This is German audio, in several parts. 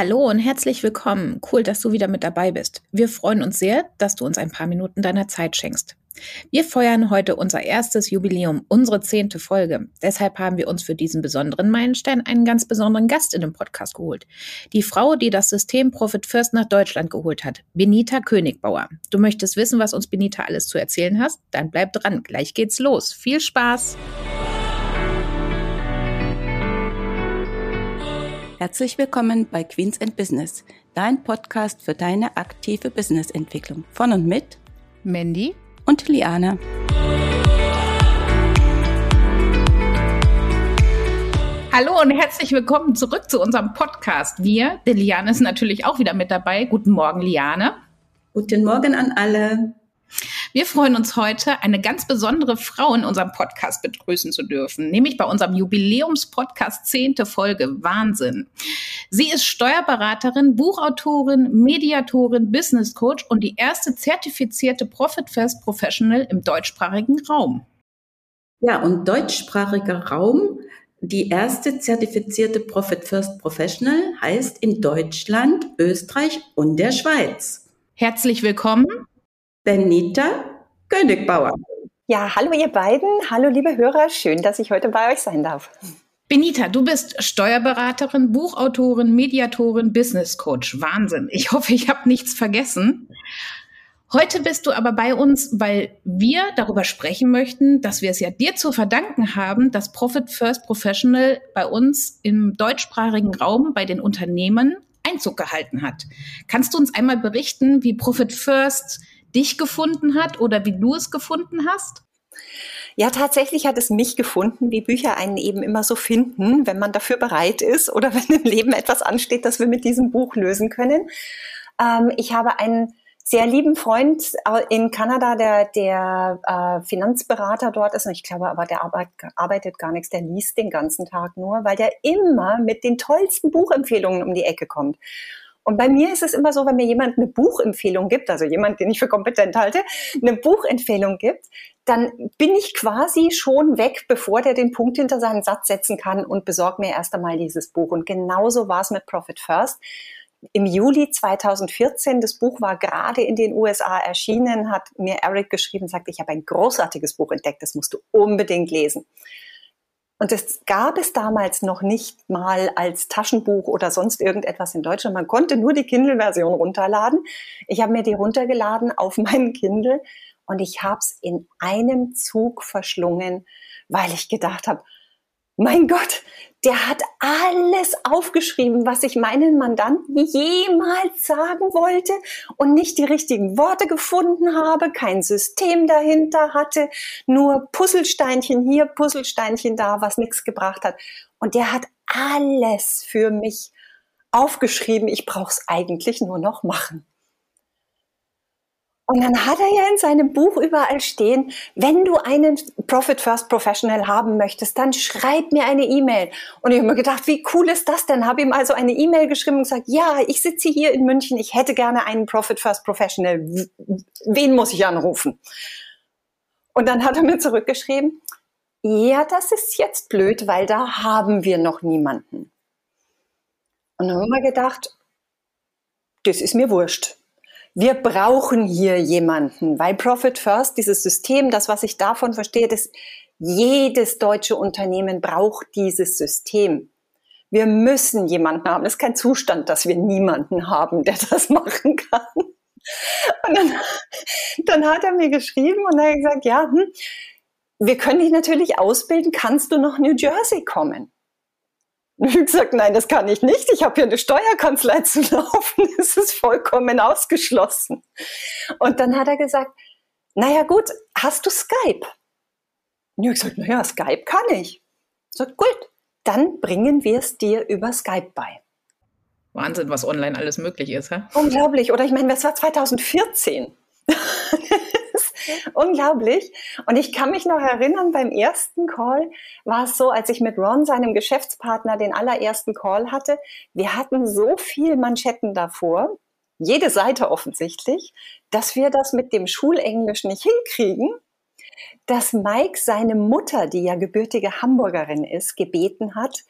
Hallo und herzlich willkommen. Cool, dass du wieder mit dabei bist. Wir freuen uns sehr, dass du uns ein paar Minuten deiner Zeit schenkst. Wir feiern heute unser erstes Jubiläum, unsere zehnte Folge. Deshalb haben wir uns für diesen besonderen Meilenstein einen ganz besonderen Gast in den Podcast geholt. Die Frau, die das System Profit First nach Deutschland geholt hat, Benita Königbauer. Du möchtest wissen, was uns Benita alles zu erzählen hast? Dann bleib dran. Gleich geht's los. Viel Spaß! Herzlich willkommen bei Queens and Business, dein Podcast für deine aktive Businessentwicklung. Von und mit Mandy und Liana. Hallo und herzlich willkommen zurück zu unserem Podcast. Wir, der Liane ist natürlich auch wieder mit dabei. Guten Morgen, Liane. Guten Morgen an alle. Wir freuen uns heute, eine ganz besondere Frau in unserem Podcast begrüßen zu dürfen, nämlich bei unserem Jubiläumspodcast zehnte Folge Wahnsinn. Sie ist Steuerberaterin, Buchautorin, Mediatorin, Business Coach und die erste zertifizierte Profit First Professional im deutschsprachigen Raum. Ja, und deutschsprachiger Raum die erste zertifizierte Profit First Professional heißt in Deutschland, Österreich und der Schweiz. Herzlich willkommen. Benita Königbauer. Ja, hallo ihr beiden. Hallo liebe Hörer. Schön, dass ich heute bei euch sein darf. Benita, du bist Steuerberaterin, Buchautorin, Mediatorin, Business Coach. Wahnsinn. Ich hoffe, ich habe nichts vergessen. Heute bist du aber bei uns, weil wir darüber sprechen möchten, dass wir es ja dir zu verdanken haben, dass Profit First Professional bei uns im deutschsprachigen Raum bei den Unternehmen Einzug gehalten hat. Kannst du uns einmal berichten, wie Profit First dich gefunden hat oder wie du es gefunden hast? Ja, tatsächlich hat es mich gefunden, wie Bücher einen eben immer so finden, wenn man dafür bereit ist oder wenn im Leben etwas ansteht, das wir mit diesem Buch lösen können. Ähm, ich habe einen sehr lieben Freund in Kanada, der, der äh, Finanzberater dort ist. Und ich glaube aber, der arbeit, arbeitet gar nichts, der liest den ganzen Tag nur, weil der immer mit den tollsten Buchempfehlungen um die Ecke kommt. Und bei mir ist es immer so, wenn mir jemand eine Buchempfehlung gibt, also jemand, den ich für kompetent halte, eine Buchempfehlung gibt, dann bin ich quasi schon weg, bevor der den Punkt hinter seinen Satz setzen kann und besorg mir erst einmal dieses Buch. Und genauso war es mit Profit First. Im Juli 2014, das Buch war gerade in den USA erschienen, hat mir Eric geschrieben, sagt, ich habe ein großartiges Buch entdeckt, das musst du unbedingt lesen. Und das gab es damals noch nicht mal als Taschenbuch oder sonst irgendetwas in Deutschland. Man konnte nur die Kindle-Version runterladen. Ich habe mir die runtergeladen auf meinen Kindle und ich habe es in einem Zug verschlungen, weil ich gedacht habe, mein Gott, der hat alles aufgeschrieben, was ich meinen Mandanten jemals sagen wollte und nicht die richtigen Worte gefunden habe, kein System dahinter hatte, nur Puzzlesteinchen hier, Puzzlesteinchen da, was nichts gebracht hat. Und der hat alles für mich aufgeschrieben. Ich brauche es eigentlich nur noch machen. Und dann hat er ja in seinem Buch überall stehen, wenn du einen Profit First Professional haben möchtest, dann schreib mir eine E-Mail. Und ich habe mir gedacht, wie cool ist das denn? Habe ihm also eine E-Mail geschrieben und gesagt, ja, ich sitze hier in München, ich hätte gerne einen Profit First Professional. Wen muss ich anrufen? Und dann hat er mir zurückgeschrieben, ja, das ist jetzt blöd, weil da haben wir noch niemanden. Und dann haben wir gedacht, das ist mir wurscht wir brauchen hier jemanden, weil Profit First, dieses System, das, was ich davon verstehe, ist, jedes deutsche Unternehmen braucht dieses System. Wir müssen jemanden haben. Es ist kein Zustand, dass wir niemanden haben, der das machen kann. Und dann, dann hat er mir geschrieben und er hat gesagt, ja, hm, wir können dich natürlich ausbilden. Kannst du nach New Jersey kommen? Und ich habe gesagt, nein, das kann ich nicht. Ich habe hier eine Steuerkanzlei zu laufen. Das ist vollkommen ausgeschlossen. Und dann hat er gesagt, naja gut, hast du Skype? Und ich habe gesagt, naja, Skype kann ich. So, gut, dann bringen wir es dir über Skype bei. Wahnsinn, was online alles möglich ist. Hä? Unglaublich. Oder ich meine, das war 2014. Unglaublich. Und ich kann mich noch erinnern, beim ersten Call war es so, als ich mit Ron, seinem Geschäftspartner, den allerersten Call hatte. Wir hatten so viel Manschetten davor, jede Seite offensichtlich, dass wir das mit dem Schulenglisch nicht hinkriegen, dass Mike seine Mutter, die ja gebürtige Hamburgerin ist, gebeten hat,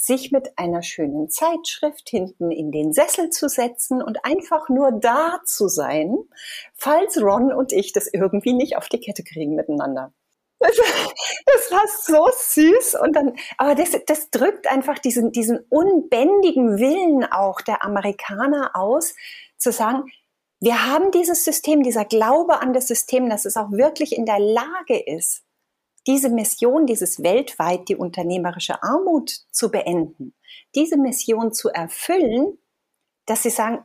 sich mit einer schönen Zeitschrift hinten in den Sessel zu setzen und einfach nur da zu sein, falls Ron und ich das irgendwie nicht auf die Kette kriegen miteinander. Das, das war so süß und dann, aber das, das drückt einfach diesen, diesen unbändigen Willen auch der Amerikaner aus, zu sagen, wir haben dieses System, dieser Glaube an das System, dass es auch wirklich in der Lage ist, diese Mission, dieses weltweit die unternehmerische Armut zu beenden, diese Mission zu erfüllen, dass sie sagen,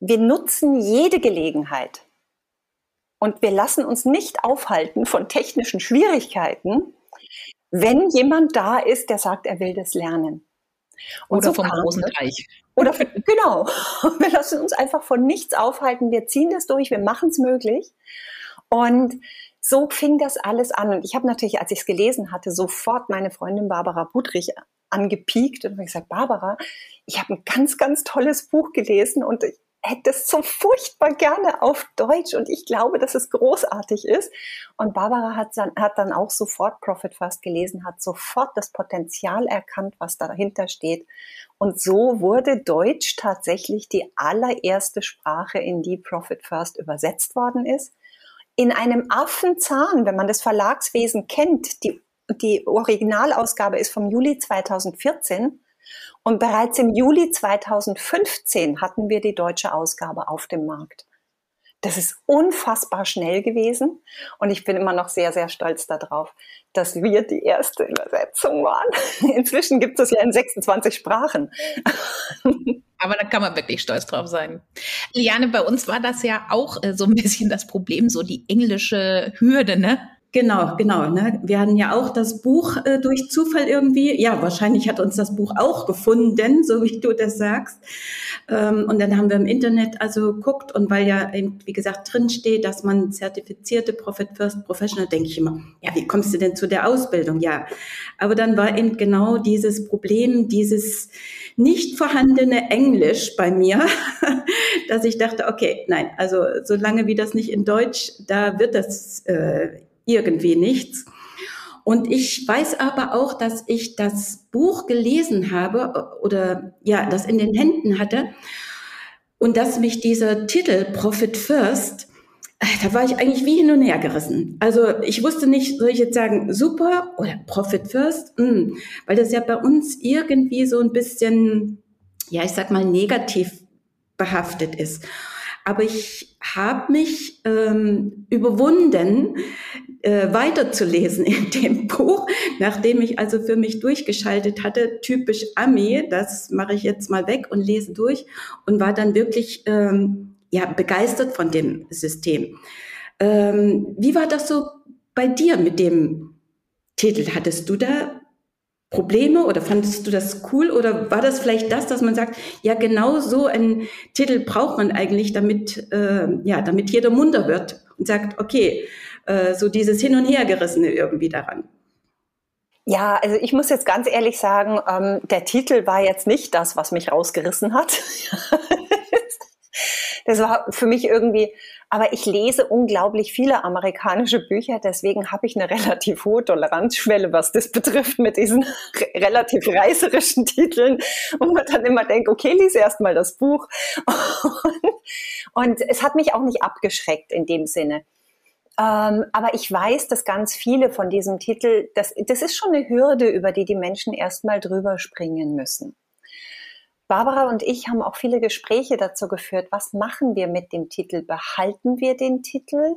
wir nutzen jede Gelegenheit und wir lassen uns nicht aufhalten von technischen Schwierigkeiten, wenn jemand da ist, der sagt, er will das lernen. Und oder so vom großen Teich. Oder für, genau. Wir lassen uns einfach von nichts aufhalten. Wir ziehen das durch. Wir machen es möglich. Und so fing das alles an. Und ich habe natürlich, als ich es gelesen hatte, sofort meine Freundin Barbara Budrich angepiekt und habe gesagt, Barbara, ich habe ein ganz, ganz tolles Buch gelesen und ich hätte es so furchtbar gerne auf Deutsch und ich glaube, dass es großartig ist. Und Barbara hat dann, hat dann auch sofort Profit First gelesen, hat sofort das Potenzial erkannt, was dahinter steht. Und so wurde Deutsch tatsächlich die allererste Sprache, in die Profit First übersetzt worden ist in einem Affenzahn, wenn man das Verlagswesen kennt, die, die Originalausgabe ist vom Juli 2014 und bereits im Juli 2015 hatten wir die deutsche Ausgabe auf dem Markt. Das ist unfassbar schnell gewesen und ich bin immer noch sehr, sehr stolz darauf, dass wir die erste Übersetzung waren. Inzwischen gibt es ja in 26 Sprachen. Aber da kann man wirklich stolz drauf sein. Liane, bei uns war das ja auch äh, so ein bisschen das Problem, so die englische Hürde, ne? Genau, genau. Ne? Wir hatten ja auch das Buch äh, durch Zufall irgendwie. Ja, wahrscheinlich hat uns das Buch auch gefunden, so wie du das sagst. Ähm, und dann haben wir im Internet also geguckt und weil ja eben, wie gesagt, drin steht, dass man zertifizierte Profit First Professional, denke ich immer, ja, wie kommst du denn zu der Ausbildung? Ja, aber dann war eben genau dieses Problem, dieses nicht vorhandene Englisch bei mir, dass ich dachte, okay, nein, also solange wie das nicht in Deutsch, da wird das äh, irgendwie nichts. Und ich weiß aber auch, dass ich das Buch gelesen habe oder ja, das in den Händen hatte und dass mich dieser Titel Profit First, äh, da war ich eigentlich wie hin und her gerissen. Also ich wusste nicht, soll ich jetzt sagen super oder Profit First, mm, weil das ja bei uns irgendwie so ein bisschen, ja, ich sag mal negativ behaftet ist. Aber ich habe mich ähm, überwunden, äh, weiterzulesen in dem Buch, nachdem ich also für mich durchgeschaltet hatte, typisch Ami, das mache ich jetzt mal weg und lese durch und war dann wirklich ähm, ja, begeistert von dem System. Ähm, wie war das so bei dir mit dem Titel? Hattest du da Probleme oder fandest du das cool oder war das vielleicht das, dass man sagt, ja genau so einen Titel braucht man eigentlich, damit äh, ja damit jeder munter wird und sagt, okay, äh, so dieses Hin und Hergerissene irgendwie daran. Ja, also ich muss jetzt ganz ehrlich sagen, ähm, der Titel war jetzt nicht das, was mich rausgerissen hat. das war für mich irgendwie, aber ich lese unglaublich viele amerikanische Bücher, deswegen habe ich eine relativ hohe Toleranzschwelle, was das betrifft, mit diesen relativ reißerischen Titeln, wo man dann immer denkt, okay, lies erst mal das Buch. Und, und es hat mich auch nicht abgeschreckt in dem Sinne. Ähm, aber ich weiß, dass ganz viele von diesem Titel, das, das ist schon eine Hürde, über die die Menschen erstmal drüber springen müssen. Barbara und ich haben auch viele Gespräche dazu geführt, was machen wir mit dem Titel? Behalten wir den Titel?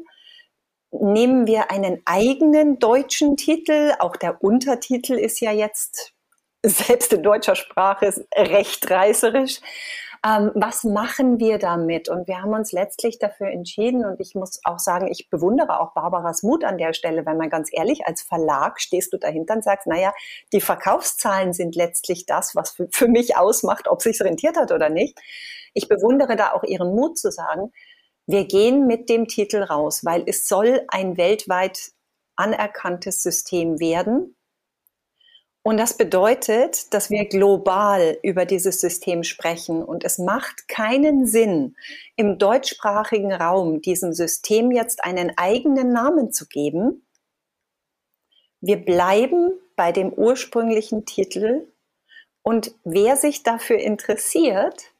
Nehmen wir einen eigenen deutschen Titel? Auch der Untertitel ist ja jetzt selbst in deutscher Sprache recht reißerisch ähm, was machen wir damit? Und wir haben uns letztlich dafür entschieden und ich muss auch sagen, ich bewundere auch Barbaras Mut an der Stelle, wenn man ganz ehrlich, als Verlag stehst du dahinter und sagst, naja, die Verkaufszahlen sind letztlich das, was für, für mich ausmacht, ob sich rentiert hat oder nicht. Ich bewundere da auch ihren Mut zu sagen, wir gehen mit dem Titel raus, weil es soll ein weltweit anerkanntes System werden. Und das bedeutet, dass wir global über dieses System sprechen. Und es macht keinen Sinn, im deutschsprachigen Raum diesem System jetzt einen eigenen Namen zu geben. Wir bleiben bei dem ursprünglichen Titel Und wer sich dafür interessiert,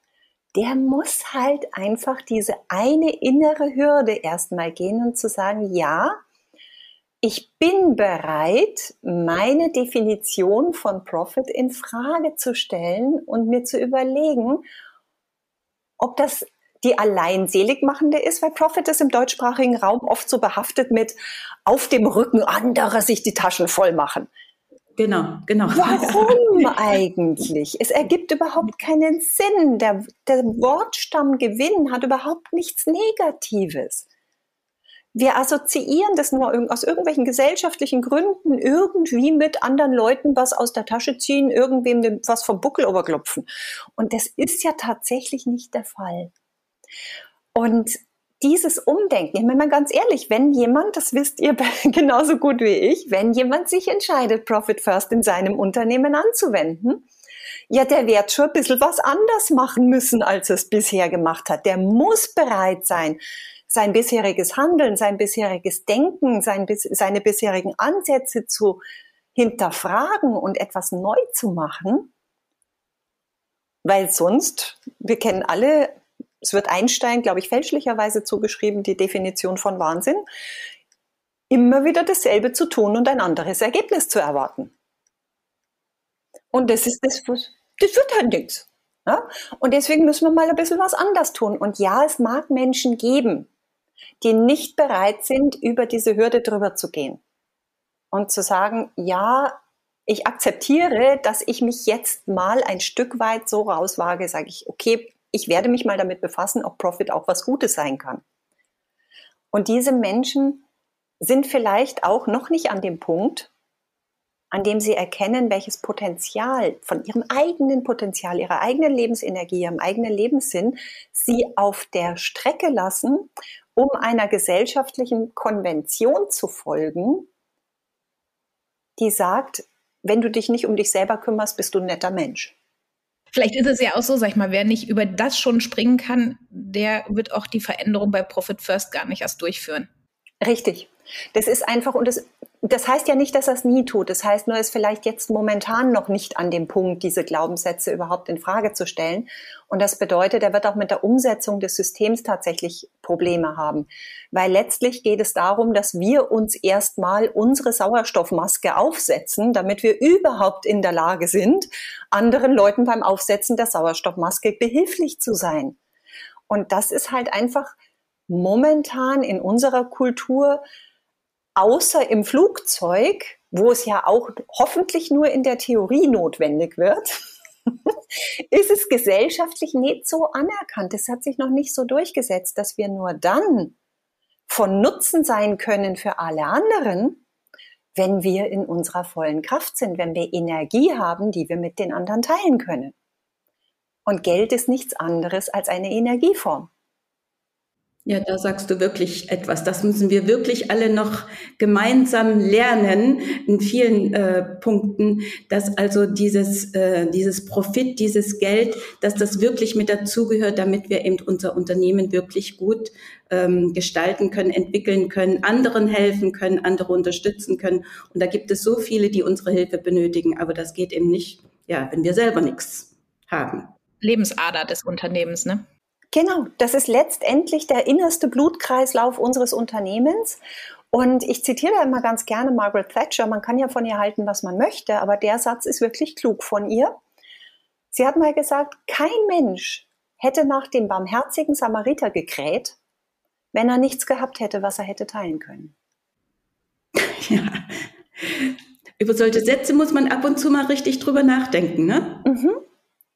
der muss halt einfach diese eine innere Hürde erstmal gehen und zu sagen, ja, ich bin bereit, meine Definition von Profit in Frage zu stellen und mir zu überlegen, ob das die allein seligmachende ist, weil Profit ist im deutschsprachigen Raum oft so behaftet mit auf dem Rücken anderer sich die Taschen voll machen. Genau, genau. Warum eigentlich? Es ergibt überhaupt keinen Sinn. Der, der Wortstamm Gewinn hat überhaupt nichts Negatives. Wir assoziieren das nur aus irgendwelchen gesellschaftlichen Gründen irgendwie mit anderen Leuten was aus der Tasche ziehen, irgendwem was vom Buckel überklopfen. Und das ist ja tatsächlich nicht der Fall. Und dieses Umdenken, ich meine mal ganz ehrlich, wenn jemand, das wisst ihr genauso gut wie ich, wenn jemand sich entscheidet, Profit First in seinem Unternehmen anzuwenden, ja, der wird schon ein bisschen was anders machen müssen, als er es bisher gemacht hat. Der muss bereit sein, sein bisheriges Handeln, sein bisheriges Denken, sein, seine bisherigen Ansätze zu hinterfragen und etwas neu zu machen. Weil sonst, wir kennen alle es wird Einstein, glaube ich, fälschlicherweise zugeschrieben, die Definition von Wahnsinn, immer wieder dasselbe zu tun und ein anderes Ergebnis zu erwarten. Und das ist das, das wird halt nichts. Ja? Und deswegen müssen wir mal ein bisschen was anders tun. Und ja, es mag Menschen geben, die nicht bereit sind, über diese Hürde drüber zu gehen. Und zu sagen, ja, ich akzeptiere, dass ich mich jetzt mal ein Stück weit so rauswage, sage ich, okay, ich werde mich mal damit befassen, ob Profit auch was Gutes sein kann. Und diese Menschen sind vielleicht auch noch nicht an dem Punkt, an dem sie erkennen, welches Potenzial von ihrem eigenen Potenzial, ihrer eigenen Lebensenergie, ihrem eigenen Lebenssinn sie auf der Strecke lassen, um einer gesellschaftlichen Konvention zu folgen, die sagt, wenn du dich nicht um dich selber kümmerst, bist du ein netter Mensch. Vielleicht ist es ja auch so, sag ich mal, wer nicht über das schon springen kann, der wird auch die Veränderung bei Profit First gar nicht erst durchführen. Richtig. Das ist einfach, und das, das heißt ja nicht, dass er es nie tut. Das heißt nur, ist vielleicht jetzt momentan noch nicht an dem Punkt, diese Glaubenssätze überhaupt in Frage zu stellen. Und das bedeutet, er wird auch mit der Umsetzung des Systems tatsächlich Probleme haben. Weil letztlich geht es darum, dass wir uns erstmal unsere Sauerstoffmaske aufsetzen, damit wir überhaupt in der Lage sind, anderen Leuten beim Aufsetzen der Sauerstoffmaske behilflich zu sein. Und das ist halt einfach momentan in unserer Kultur, außer im Flugzeug, wo es ja auch hoffentlich nur in der Theorie notwendig wird, ist es gesellschaftlich nicht so anerkannt. Es hat sich noch nicht so durchgesetzt, dass wir nur dann von Nutzen sein können für alle anderen, wenn wir in unserer vollen Kraft sind, wenn wir Energie haben, die wir mit den anderen teilen können. Und Geld ist nichts anderes als eine Energieform. Ja, da sagst du wirklich etwas. Das müssen wir wirklich alle noch gemeinsam lernen in vielen äh, Punkten, dass also dieses, äh, dieses Profit, dieses Geld, dass das wirklich mit dazugehört, damit wir eben unser Unternehmen wirklich gut ähm, gestalten können, entwickeln können, anderen helfen können, andere unterstützen können. Und da gibt es so viele, die unsere Hilfe benötigen, aber das geht eben nicht, ja, wenn wir selber nichts haben. Lebensader des Unternehmens, ne? Genau, das ist letztendlich der innerste Blutkreislauf unseres Unternehmens. Und ich zitiere da immer ganz gerne Margaret Thatcher. Man kann ja von ihr halten, was man möchte, aber der Satz ist wirklich klug von ihr. Sie hat mal gesagt, kein Mensch hätte nach dem barmherzigen Samariter gekräht, wenn er nichts gehabt hätte, was er hätte teilen können. Ja. Über solche Sätze muss man ab und zu mal richtig drüber nachdenken, ne? Mhm.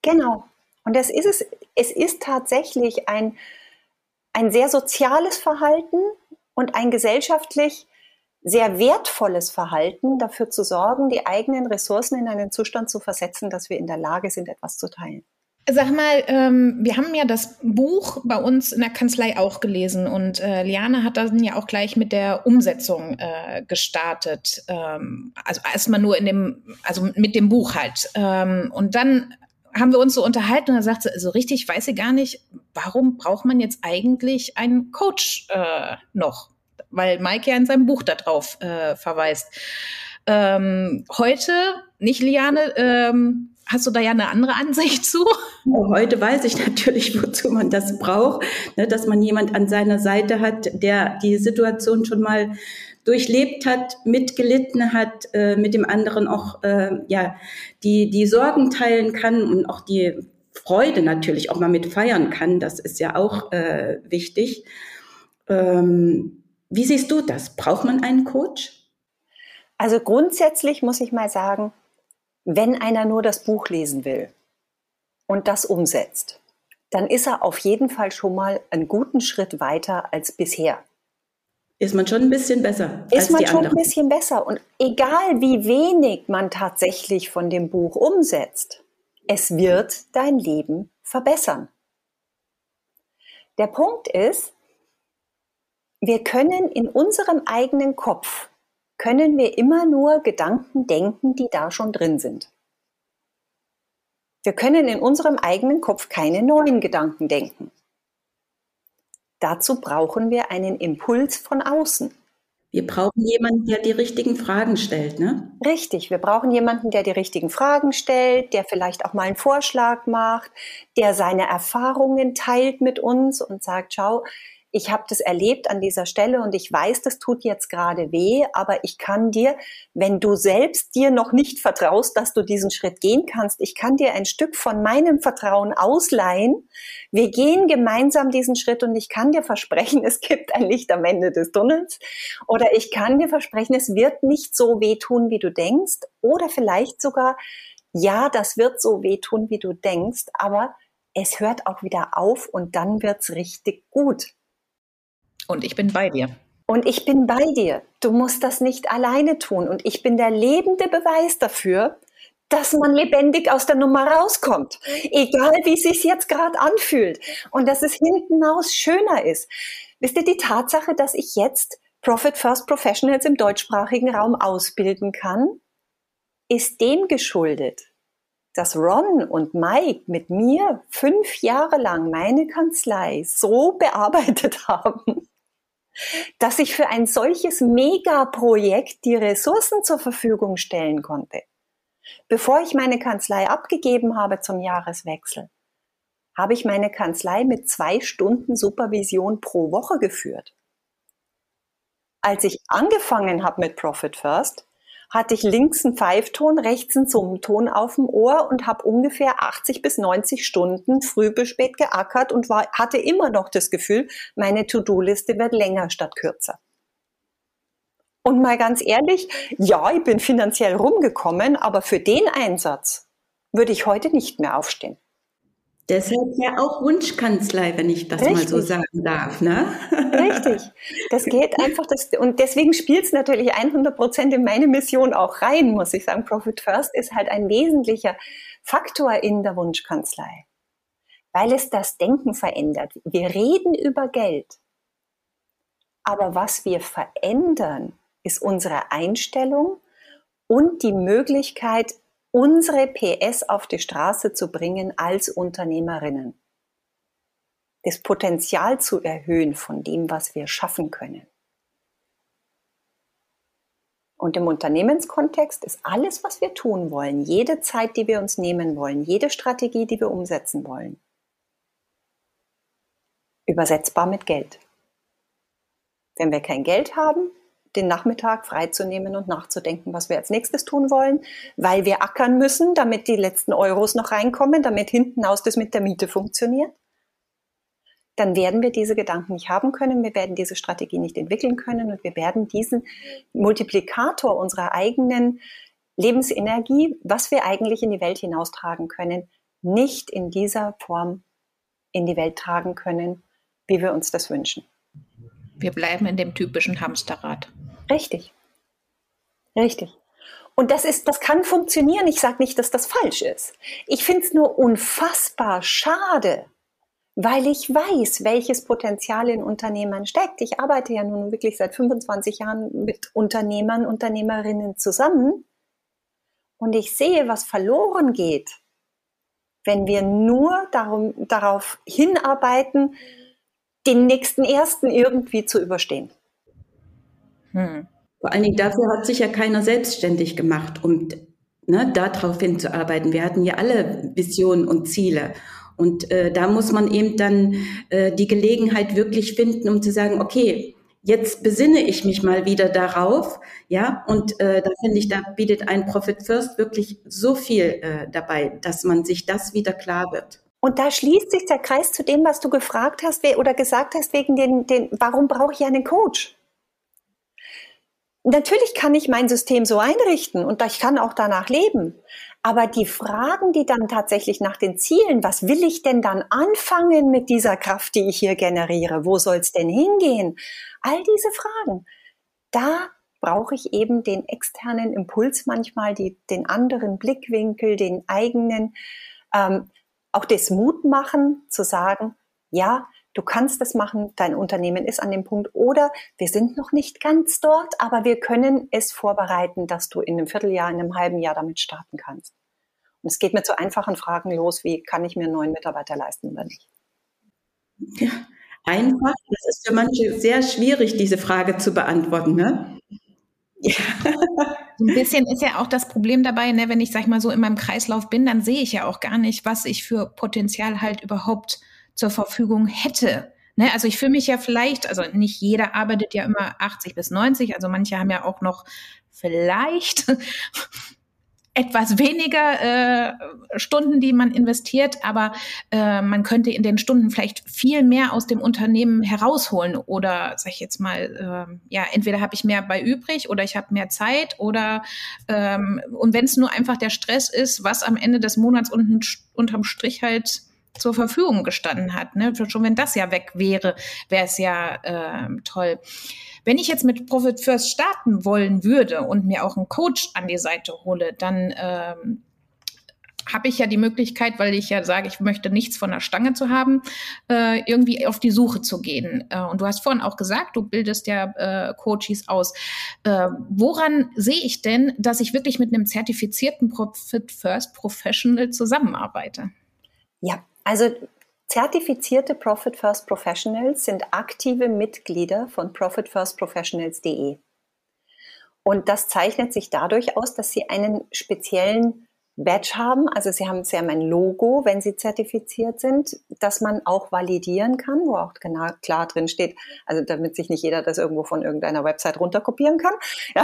Genau. Und das ist es, es ist tatsächlich ein, ein sehr soziales Verhalten und ein gesellschaftlich sehr wertvolles Verhalten, dafür zu sorgen, die eigenen Ressourcen in einen Zustand zu versetzen, dass wir in der Lage sind, etwas zu teilen. Sag mal, ähm, wir haben ja das Buch bei uns in der Kanzlei auch gelesen und äh, Liane hat dann ja auch gleich mit der Umsetzung äh, gestartet. Ähm, also erstmal nur in dem, also mit dem Buch halt. Ähm, und dann haben wir uns so unterhalten und er sagte, so richtig weiß sie gar nicht, warum braucht man jetzt eigentlich einen Coach äh, noch? Weil Mike ja in seinem Buch darauf äh, verweist. Ähm, heute, nicht Liane, ähm, hast du da ja eine andere Ansicht zu? Heute weiß ich natürlich, wozu man das braucht, ne, dass man jemand an seiner Seite hat, der die Situation schon mal durchlebt hat, mitgelitten hat, äh, mit dem anderen auch äh, ja die die Sorgen teilen kann und auch die Freude natürlich auch mal mit feiern kann. Das ist ja auch äh, wichtig. Ähm, wie siehst du das? Braucht man einen Coach? Also grundsätzlich muss ich mal sagen, wenn einer nur das Buch lesen will und das umsetzt, dann ist er auf jeden Fall schon mal einen guten Schritt weiter als bisher. Ist man schon ein bisschen besser. Ist man schon anderen. ein bisschen besser. Und egal wie wenig man tatsächlich von dem Buch umsetzt, es wird dein Leben verbessern. Der Punkt ist, wir können in unserem eigenen Kopf, können wir immer nur Gedanken denken, die da schon drin sind. Wir können in unserem eigenen Kopf keine neuen Gedanken denken. Dazu brauchen wir einen Impuls von außen. Wir brauchen jemanden, der die richtigen Fragen stellt, ne? Richtig, wir brauchen jemanden, der die richtigen Fragen stellt, der vielleicht auch mal einen Vorschlag macht, der seine Erfahrungen teilt mit uns und sagt, schau, ich habe das erlebt an dieser Stelle und ich weiß, das tut jetzt gerade weh, aber ich kann dir, wenn du selbst dir noch nicht vertraust, dass du diesen Schritt gehen kannst, ich kann dir ein Stück von meinem Vertrauen ausleihen. Wir gehen gemeinsam diesen Schritt und ich kann dir versprechen, es gibt ein Licht am Ende des Tunnels oder ich kann dir versprechen, es wird nicht so wehtun, wie du denkst oder vielleicht sogar, ja, das wird so wehtun, wie du denkst, aber es hört auch wieder auf und dann wird's richtig gut. Und ich bin bei dir. Und ich bin bei dir. Du musst das nicht alleine tun. Und ich bin der lebende Beweis dafür, dass man lebendig aus der Nummer rauskommt. Egal wie es sich jetzt gerade anfühlt. Und dass es hinten raus schöner ist. Wisst ihr, die Tatsache, dass ich jetzt Profit First Professionals im deutschsprachigen Raum ausbilden kann, ist dem geschuldet, dass Ron und Mike mit mir fünf Jahre lang meine Kanzlei so bearbeitet haben, dass ich für ein solches Megaprojekt die Ressourcen zur Verfügung stellen konnte. Bevor ich meine Kanzlei abgegeben habe zum Jahreswechsel, habe ich meine Kanzlei mit zwei Stunden Supervision pro Woche geführt. Als ich angefangen habe mit Profit First, hatte ich links einen Pfeifton, rechts einen Summton auf dem Ohr und habe ungefähr 80 bis 90 Stunden früh bis spät geackert und war, hatte immer noch das Gefühl, meine To-Do-Liste wird länger statt kürzer. Und mal ganz ehrlich, ja, ich bin finanziell rumgekommen, aber für den Einsatz würde ich heute nicht mehr aufstehen. Deshalb ja auch Wunschkanzlei, wenn ich das Richtig. mal so sagen darf. Ne? Richtig. Das geht einfach. Das, und deswegen spielt es natürlich 100 Prozent in meine Mission auch rein, muss ich sagen. Profit First ist halt ein wesentlicher Faktor in der Wunschkanzlei, weil es das Denken verändert. Wir reden über Geld. Aber was wir verändern, ist unsere Einstellung und die Möglichkeit, unsere PS auf die Straße zu bringen als Unternehmerinnen. Das Potenzial zu erhöhen von dem, was wir schaffen können. Und im Unternehmenskontext ist alles, was wir tun wollen, jede Zeit, die wir uns nehmen wollen, jede Strategie, die wir umsetzen wollen, übersetzbar mit Geld. Wenn wir kein Geld haben, den Nachmittag freizunehmen und nachzudenken, was wir als nächstes tun wollen, weil wir ackern müssen, damit die letzten Euros noch reinkommen, damit hinten aus das mit der Miete funktioniert, dann werden wir diese Gedanken nicht haben können, wir werden diese Strategie nicht entwickeln können und wir werden diesen Multiplikator unserer eigenen Lebensenergie, was wir eigentlich in die Welt hinaustragen können, nicht in dieser Form in die Welt tragen können, wie wir uns das wünschen. Wir bleiben in dem typischen Hamsterrad. Richtig. Richtig. Und das ist, das kann funktionieren. Ich sage nicht, dass das falsch ist. Ich finde es nur unfassbar schade, weil ich weiß, welches Potenzial in Unternehmern steckt. Ich arbeite ja nun wirklich seit 25 Jahren mit Unternehmern, Unternehmerinnen zusammen und ich sehe, was verloren geht, wenn wir nur darum, darauf hinarbeiten, den nächsten ersten irgendwie zu überstehen. Hm. Vor allen Dingen dafür hat sich ja keiner selbstständig gemacht, um ne, darauf hinzuarbeiten. Wir hatten ja alle Visionen und Ziele. Und äh, da muss man eben dann äh, die Gelegenheit wirklich finden, um zu sagen, okay, jetzt besinne ich mich mal wieder darauf, ja, und äh, da finde ich, da bietet ein Profit First wirklich so viel äh, dabei, dass man sich das wieder klar wird. Und da schließt sich der Kreis zu dem, was du gefragt hast oder gesagt hast, wegen den, den warum brauche ich einen Coach? Natürlich kann ich mein System so einrichten und ich kann auch danach leben. Aber die Fragen, die dann tatsächlich nach den Zielen, was will ich denn dann anfangen mit dieser Kraft, die ich hier generiere? Wo soll es denn hingehen? All diese Fragen, da brauche ich eben den externen Impuls manchmal, die, den anderen Blickwinkel, den eigenen, ähm, auch das Mut machen, zu sagen, ja, du kannst das machen, dein Unternehmen ist an dem Punkt oder wir sind noch nicht ganz dort, aber wir können es vorbereiten, dass du in einem Vierteljahr, in einem halben Jahr damit starten kannst. Und es geht mit so einfachen Fragen los, wie kann ich mir einen neuen Mitarbeiter leisten oder nicht? Ja, einfach. Das ist für manche sehr schwierig, diese Frage zu beantworten. Ne? Ja. Ein bisschen ist ja auch das Problem dabei, ne, wenn ich, sag ich mal, so in meinem Kreislauf bin, dann sehe ich ja auch gar nicht, was ich für Potenzial halt überhaupt zur Verfügung hätte. Ne, also ich fühle mich ja vielleicht, also nicht jeder arbeitet ja immer 80 bis 90, also manche haben ja auch noch vielleicht etwas weniger äh, Stunden, die man investiert, aber äh, man könnte in den Stunden vielleicht viel mehr aus dem Unternehmen herausholen oder sag ich jetzt mal, äh, ja, entweder habe ich mehr bei übrig oder ich habe mehr Zeit oder ähm, und wenn es nur einfach der Stress ist, was am Ende des Monats unten unterm Strich halt zur Verfügung gestanden hat. Ne? Schon wenn das ja weg wäre, wäre es ja äh, toll. Wenn ich jetzt mit Profit First starten wollen würde und mir auch einen Coach an die Seite hole, dann ähm, habe ich ja die Möglichkeit, weil ich ja sage, ich möchte nichts von der Stange zu haben, äh, irgendwie auf die Suche zu gehen. Äh, und du hast vorhin auch gesagt, du bildest ja äh, Coaches aus. Äh, woran sehe ich denn, dass ich wirklich mit einem zertifizierten Profit First Professional zusammenarbeite? Ja, also zertifizierte Profit First Professionals sind aktive Mitglieder von profitfirstprofessionals.de. Und das zeichnet sich dadurch aus, dass sie einen speziellen Badge haben. Also sie haben, sie haben ein Logo, wenn sie zertifiziert sind, das man auch validieren kann, wo auch genau klar drin steht, also damit sich nicht jeder das irgendwo von irgendeiner Website runterkopieren kann. Ja,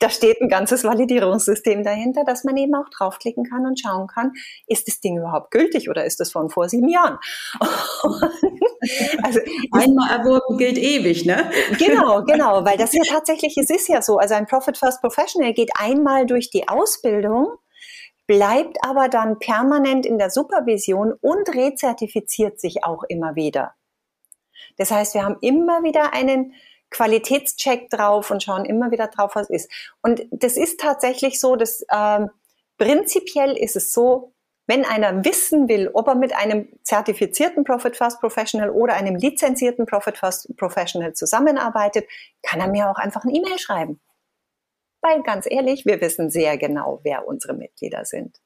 da steht ein ganzes Validierungssystem dahinter, dass man eben auch draufklicken kann und schauen kann, ist das Ding überhaupt gültig oder ist das von vor sieben Jahren? also einmal erworben gilt ewig, ne? Genau, genau, weil das ja tatsächlich, es ist ja so. Also ein Profit First Professional geht einmal durch die Ausbildung bleibt aber dann permanent in der Supervision und rezertifiziert sich auch immer wieder. Das heißt, wir haben immer wieder einen Qualitätscheck drauf und schauen immer wieder drauf, was ist. Und das ist tatsächlich so, dass ähm, prinzipiell ist es so, wenn einer wissen will, ob er mit einem zertifizierten Profit First Professional oder einem lizenzierten Profit First Professional zusammenarbeitet, kann er mir auch einfach ein E-Mail schreiben. Weil ganz ehrlich, wir wissen sehr genau, wer unsere Mitglieder sind.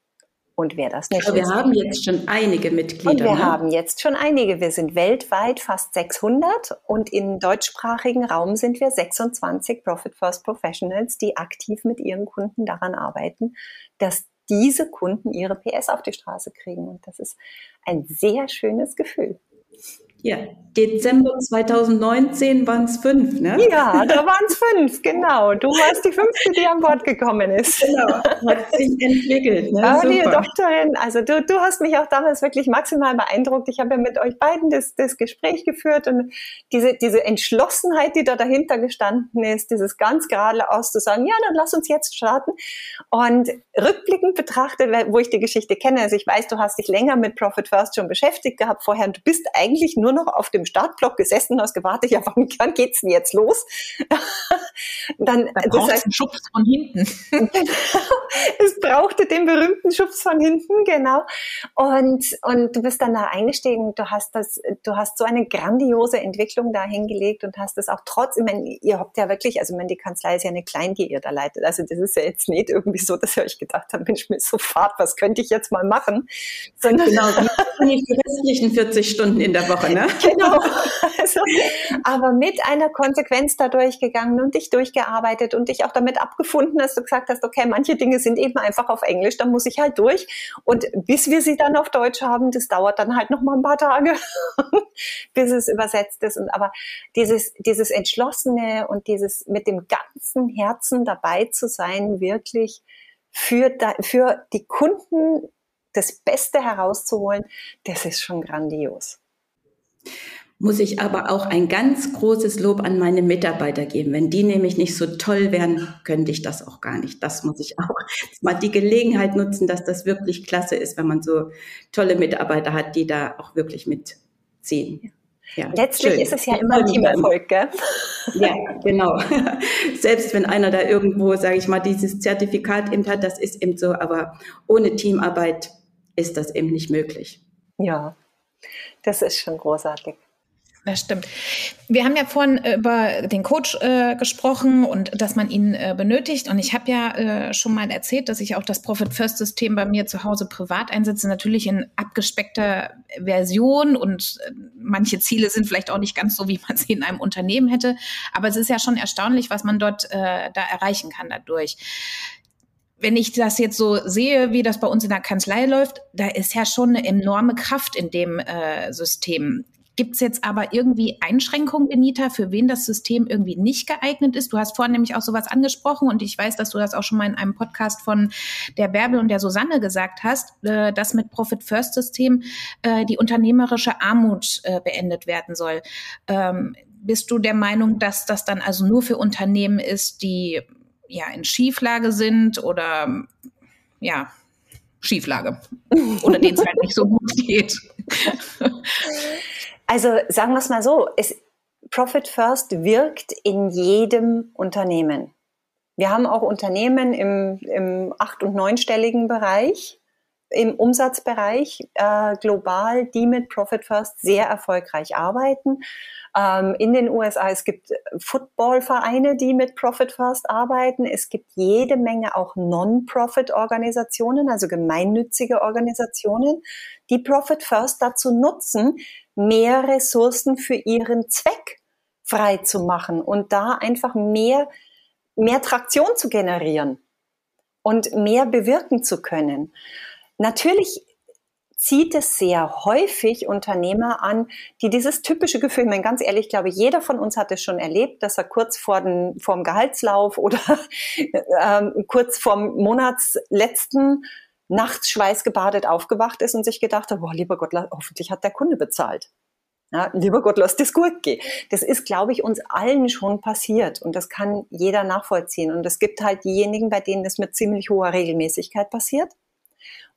Und wer das nicht Aber wir haben jetzt schon einige Mitglieder. Und wir ne? haben jetzt schon einige. Wir sind weltweit fast 600 und im deutschsprachigen Raum sind wir 26 Profit First Professionals, die aktiv mit ihren Kunden daran arbeiten, dass diese Kunden ihre PS auf die Straße kriegen. Und das ist ein sehr schönes Gefühl. Ja, Dezember 2019 waren es fünf, ne? Ja, da waren es fünf, genau. Du warst die fünfte, die an Bord gekommen ist. Genau, hat sich entwickelt. Ne? Aber die Doktorin, also du, du hast mich auch damals wirklich maximal beeindruckt. Ich habe ja mit euch beiden das, das Gespräch geführt und diese, diese Entschlossenheit, die da dahinter gestanden ist, dieses ganz gerade aus zu sagen, ja, dann lass uns jetzt starten. Und rückblickend betrachtet, wo ich die Geschichte kenne, also ich weiß, du hast dich länger mit Profit First schon beschäftigt gehabt vorher und du bist eigentlich nur noch auf dem Startblock gesessen und hast gewartet, ja, wann, wann geht's denn jetzt los? Dann, da das heißt, einen Schubs von hinten. es brauchte den berühmten Schubs von hinten, genau. Und, und du bist dann da eingestiegen, du hast das, du hast so eine grandiose Entwicklung da hingelegt und hast das auch trotz, ich meine, ihr habt ja wirklich, also ich meine, die Kanzlei ist ja eine Klein-G, ihr da leitet. Also das ist ja jetzt nicht irgendwie so, dass ihr euch gedacht habt, Mensch, mir ist so fad, was könnte ich jetzt mal machen? Sondern genau, die restlichen 40 Stunden in der Woche, ne? Ne? Genau. Also, aber mit einer Konsequenz da durchgegangen und dich durchgearbeitet und dich auch damit abgefunden, dass du gesagt hast, okay, manche Dinge sind eben einfach auf Englisch, da muss ich halt durch. Und bis wir sie dann auf Deutsch haben, das dauert dann halt noch mal ein paar Tage, bis es übersetzt ist. Und aber dieses, dieses Entschlossene und dieses mit dem ganzen Herzen dabei zu sein, wirklich für, für die Kunden das Beste herauszuholen, das ist schon grandios. Muss ich aber auch ein ganz großes Lob an meine Mitarbeiter geben. Wenn die nämlich nicht so toll wären, könnte ich das auch gar nicht. Das muss ich auch mal die Gelegenheit nutzen, dass das wirklich klasse ist, wenn man so tolle Mitarbeiter hat, die da auch wirklich mitziehen. Ja, Letztlich schön. ist es ja immer ein Teamerfolg, gell? Ja, genau. Selbst wenn einer da irgendwo, sage ich mal, dieses Zertifikat eben hat, das ist eben so, aber ohne Teamarbeit ist das eben nicht möglich. Ja, das ist schon großartig. Das stimmt. Wir haben ja vorhin äh, über den Coach äh, gesprochen und dass man ihn äh, benötigt. Und ich habe ja äh, schon mal erzählt, dass ich auch das Profit First System bei mir zu Hause privat einsetze, natürlich in abgespeckter Version. Und äh, manche Ziele sind vielleicht auch nicht ganz so, wie man sie in einem Unternehmen hätte. Aber es ist ja schon erstaunlich, was man dort äh, da erreichen kann dadurch wenn ich das jetzt so sehe, wie das bei uns in der Kanzlei läuft, da ist ja schon eine enorme Kraft in dem äh, System. Gibt es jetzt aber irgendwie Einschränkungen, Benita, für wen das System irgendwie nicht geeignet ist? Du hast vorhin nämlich auch sowas angesprochen und ich weiß, dass du das auch schon mal in einem Podcast von der Bärbel und der Susanne gesagt hast, äh, dass mit Profit First System äh, die unternehmerische Armut äh, beendet werden soll. Ähm, bist du der Meinung, dass das dann also nur für Unternehmen ist, die ja in Schieflage sind oder ja, Schieflage oder denen es halt nicht so gut geht? Also sagen wir es mal so, es, Profit First wirkt in jedem Unternehmen. Wir haben auch Unternehmen im, im acht- und neunstelligen Bereich, im Umsatzbereich äh, global, die mit Profit First sehr erfolgreich arbeiten. Ähm, in den USA, es gibt Footballvereine, die mit Profit First arbeiten. Es gibt jede Menge auch Non-Profit-Organisationen, also gemeinnützige Organisationen, die Profit First dazu nutzen, mehr Ressourcen für ihren Zweck frei zu machen und da einfach mehr, mehr Traktion zu generieren und mehr bewirken zu können. Natürlich zieht es sehr häufig Unternehmer an, die dieses typische Gefühl, ich meine, ganz ehrlich, ich glaube, jeder von uns hat es schon erlebt, dass er kurz vor, den, vor dem Gehaltslauf oder ähm, kurz vorm Monatsletzten nachts schweißgebadet aufgewacht ist und sich gedacht hat, boah, lieber Gott, hoffentlich hat der Kunde bezahlt. Ja, lieber Gott, lass das gut gehen. Das ist, glaube ich, uns allen schon passiert und das kann jeder nachvollziehen. Und es gibt halt diejenigen, bei denen das mit ziemlich hoher Regelmäßigkeit passiert.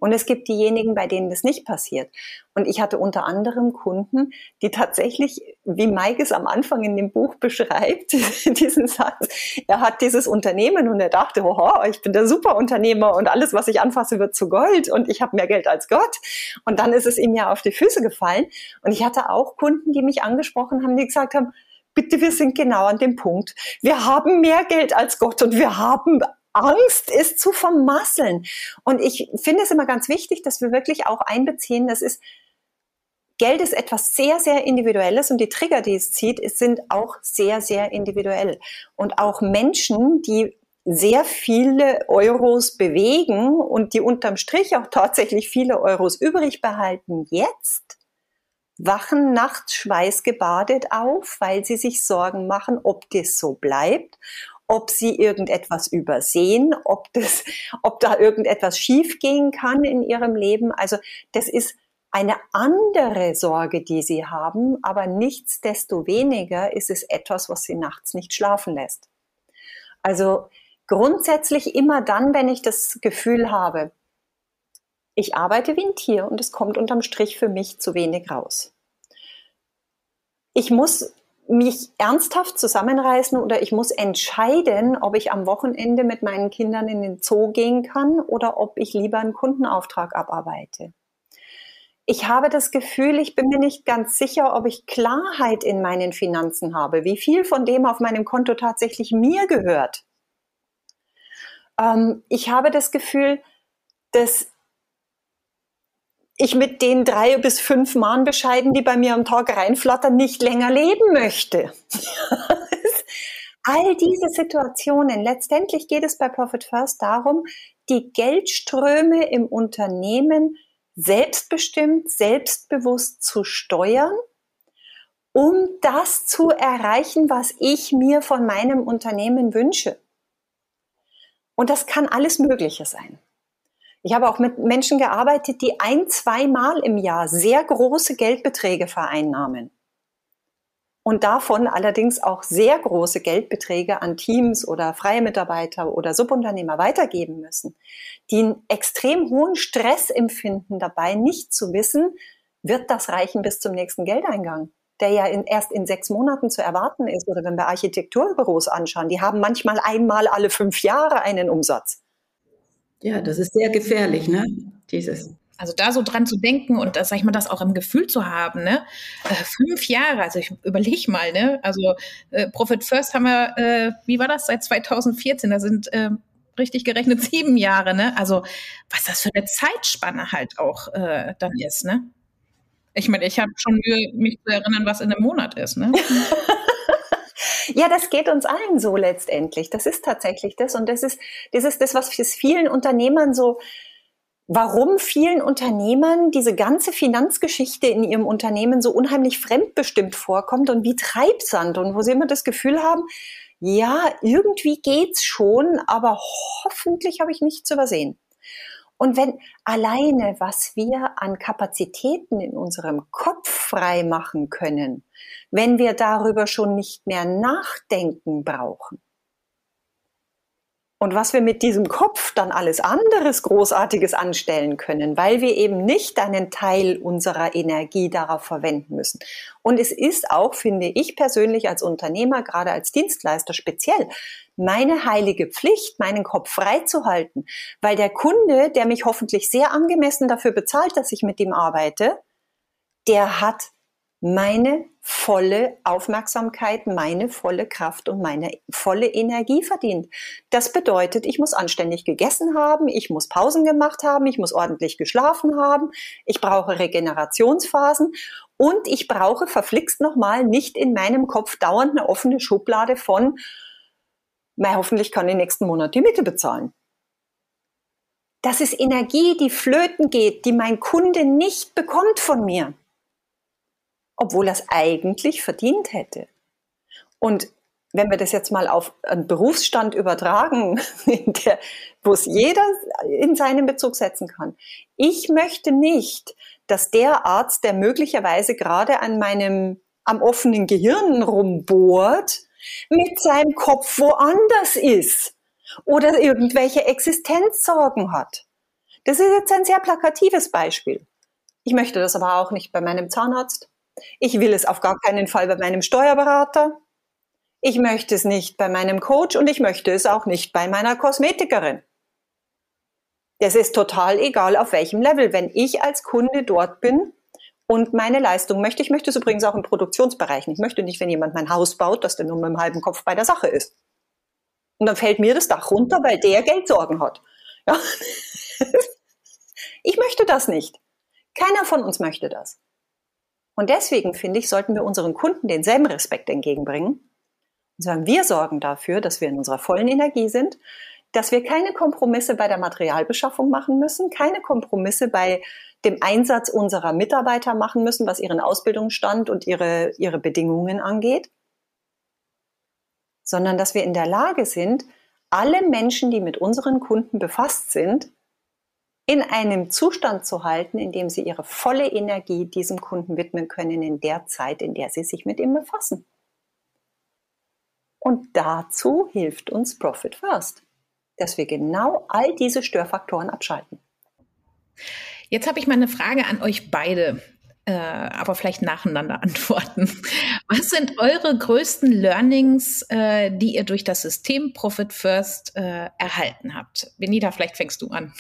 Und es gibt diejenigen, bei denen das nicht passiert. Und ich hatte unter anderem Kunden, die tatsächlich, wie Mike es am Anfang in dem Buch beschreibt, diesen Satz, er hat dieses Unternehmen und er dachte, oha, ich bin der Superunternehmer und alles, was ich anfasse, wird zu Gold und ich habe mehr Geld als Gott. Und dann ist es ihm ja auf die Füße gefallen. Und ich hatte auch Kunden, die mich angesprochen haben, die gesagt haben, bitte, wir sind genau an dem Punkt. Wir haben mehr Geld als Gott und wir haben Angst ist zu vermasseln. Und ich finde es immer ganz wichtig, dass wir wirklich auch einbeziehen, das ist, Geld ist etwas sehr, sehr Individuelles und die Trigger, die es zieht, sind auch sehr, sehr individuell. Und auch Menschen, die sehr viele Euros bewegen und die unterm Strich auch tatsächlich viele Euros übrig behalten, jetzt wachen nachts schweißgebadet auf, weil sie sich Sorgen machen, ob das so bleibt ob sie irgendetwas übersehen, ob das, ob da irgendetwas schiefgehen kann in ihrem Leben. Also das ist eine andere Sorge, die sie haben, aber nichtsdestoweniger ist es etwas, was sie nachts nicht schlafen lässt. Also grundsätzlich immer dann, wenn ich das Gefühl habe, ich arbeite wie ein Tier und es kommt unterm Strich für mich zu wenig raus. Ich muss mich ernsthaft zusammenreißen oder ich muss entscheiden, ob ich am Wochenende mit meinen Kindern in den Zoo gehen kann oder ob ich lieber einen Kundenauftrag abarbeite. Ich habe das Gefühl, ich bin mir nicht ganz sicher, ob ich Klarheit in meinen Finanzen habe, wie viel von dem auf meinem Konto tatsächlich mir gehört. Ähm, ich habe das Gefühl, dass ich mit den drei bis fünf Mahnbescheiden, die bei mir am Tag reinflattern, nicht länger leben möchte. All diese Situationen, letztendlich geht es bei Profit First darum, die Geldströme im Unternehmen selbstbestimmt, selbstbewusst zu steuern, um das zu erreichen, was ich mir von meinem Unternehmen wünsche. Und das kann alles Mögliche sein. Ich habe auch mit Menschen gearbeitet, die ein, zweimal im Jahr sehr große Geldbeträge vereinnahmen. Und davon allerdings auch sehr große Geldbeträge an Teams oder freie Mitarbeiter oder Subunternehmer weitergeben müssen, die einen extrem hohen Stress empfinden dabei, nicht zu wissen, wird das reichen bis zum nächsten Geldeingang? der ja in, erst in sechs Monaten zu erwarten ist. Oder wenn wir Architekturbüros anschauen, die haben manchmal einmal alle fünf Jahre einen Umsatz. Ja, das ist sehr gefährlich, ne? Dieses. Also da so dran zu denken und das, sag ich mal, das auch im Gefühl zu haben, ne? Äh, fünf Jahre, also ich überleg mal, ne? Also äh, Profit First haben wir, äh, wie war das, seit 2014, da sind äh, richtig gerechnet sieben Jahre, ne? Also was das für eine Zeitspanne halt auch äh, dann ist, ne? Ich meine, ich habe schon Mühe, mich zu erinnern, was in einem Monat ist. Ne? ja, das geht uns allen so letztendlich. Das ist tatsächlich das. Und das ist das, ist das was vielen Unternehmern so, warum vielen Unternehmern diese ganze Finanzgeschichte in ihrem Unternehmen so unheimlich fremdbestimmt vorkommt und wie Treibsand und wo sie immer das Gefühl haben, ja, irgendwie geht's schon, aber hoffentlich habe ich nichts übersehen. Und wenn alleine, was wir an Kapazitäten in unserem Kopf frei machen können, wenn wir darüber schon nicht mehr nachdenken brauchen, und was wir mit diesem Kopf dann alles anderes Großartiges anstellen können, weil wir eben nicht einen Teil unserer Energie darauf verwenden müssen. Und es ist auch, finde ich persönlich als Unternehmer, gerade als Dienstleister speziell, meine heilige Pflicht, meinen Kopf freizuhalten, weil der Kunde, der mich hoffentlich sehr angemessen dafür bezahlt, dass ich mit ihm arbeite, der hat meine volle Aufmerksamkeit, meine volle Kraft und meine volle Energie verdient. Das bedeutet, ich muss anständig gegessen haben, ich muss Pausen gemacht haben, ich muss ordentlich geschlafen haben, ich brauche Regenerationsphasen und ich brauche verflixt nochmal nicht in meinem Kopf dauernd eine offene Schublade von, na, hoffentlich kann ich nächsten Monat die Miete bezahlen. Das ist Energie, die flöten geht, die mein Kunde nicht bekommt von mir obwohl er es eigentlich verdient hätte. Und wenn wir das jetzt mal auf einen Berufsstand übertragen, der, wo es jeder in seinen Bezug setzen kann. Ich möchte nicht, dass der Arzt, der möglicherweise gerade an meinem, am offenen Gehirn rumbohrt, mit seinem Kopf woanders ist oder irgendwelche Existenzsorgen hat. Das ist jetzt ein sehr plakatives Beispiel. Ich möchte das aber auch nicht bei meinem Zahnarzt. Ich will es auf gar keinen Fall bei meinem Steuerberater. Ich möchte es nicht bei meinem Coach und ich möchte es auch nicht bei meiner Kosmetikerin. Das ist total egal, auf welchem Level. Wenn ich als Kunde dort bin und meine Leistung möchte, ich möchte es übrigens auch im Produktionsbereich. Ich möchte nicht, wenn jemand mein Haus baut, dass der nur mit dem halben Kopf bei der Sache ist. Und dann fällt mir das Dach runter, weil der Geldsorgen hat. Ja? Ich möchte das nicht. Keiner von uns möchte das. Und deswegen finde ich, sollten wir unseren Kunden denselben Respekt entgegenbringen. Und sagen, wir sorgen dafür, dass wir in unserer vollen Energie sind, dass wir keine Kompromisse bei der Materialbeschaffung machen müssen, keine Kompromisse bei dem Einsatz unserer Mitarbeiter machen müssen, was ihren Ausbildungsstand und ihre, ihre Bedingungen angeht, sondern dass wir in der Lage sind, alle Menschen, die mit unseren Kunden befasst sind, in einem Zustand zu halten, in dem sie ihre volle Energie diesem Kunden widmen können in der Zeit, in der sie sich mit ihm befassen. Und dazu hilft uns Profit First, dass wir genau all diese Störfaktoren abschalten. Jetzt habe ich mal eine Frage an euch beide, äh, aber vielleicht nacheinander antworten. Was sind eure größten Learnings, äh, die ihr durch das System Profit First äh, erhalten habt? Benita, vielleicht fängst du an.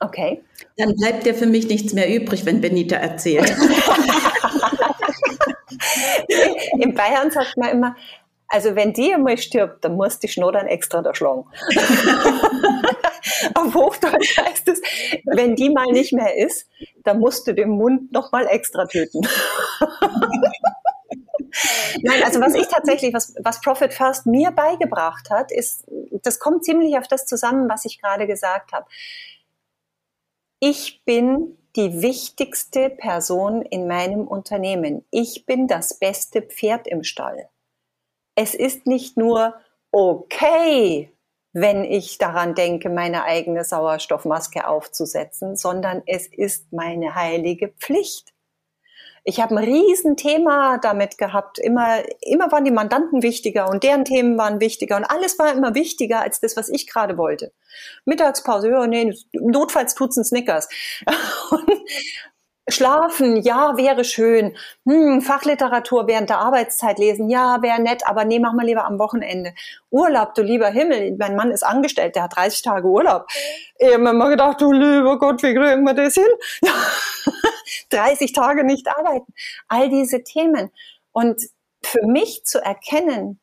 Okay. Dann bleibt ja für mich nichts mehr übrig, wenn Benita erzählt. In Bayern sagt man immer, also wenn die einmal stirbt, dann muss die Schnur dann extra da schlagen. Auf Hochdeutsch heißt es, wenn die mal nicht mehr ist, da musst du den Mund noch mal extra töten. Nein, also was ich tatsächlich, was, was Profit First mir beigebracht hat, ist, das kommt ziemlich auf das zusammen, was ich gerade gesagt habe. Ich bin die wichtigste Person in meinem Unternehmen. Ich bin das beste Pferd im Stall. Es ist nicht nur okay, wenn ich daran denke, meine eigene Sauerstoffmaske aufzusetzen, sondern es ist meine heilige Pflicht. Ich habe ein Riesenthema damit gehabt. Immer, immer waren die Mandanten wichtiger und deren Themen waren wichtiger und alles war immer wichtiger als das, was ich gerade wollte. Mittagspause, ja, nee, notfalls tut's ein Snickers. Schlafen, ja, wäre schön. Hm, Fachliteratur während der Arbeitszeit lesen, ja, wäre nett, aber nee, mach mal lieber am Wochenende. Urlaub, du lieber Himmel. Mein Mann ist angestellt, der hat 30 Tage Urlaub. Ich habe immer gedacht, du lieber Gott, wie kriegen wir das hin? 30 Tage nicht arbeiten. All diese Themen. Und für mich zu erkennen,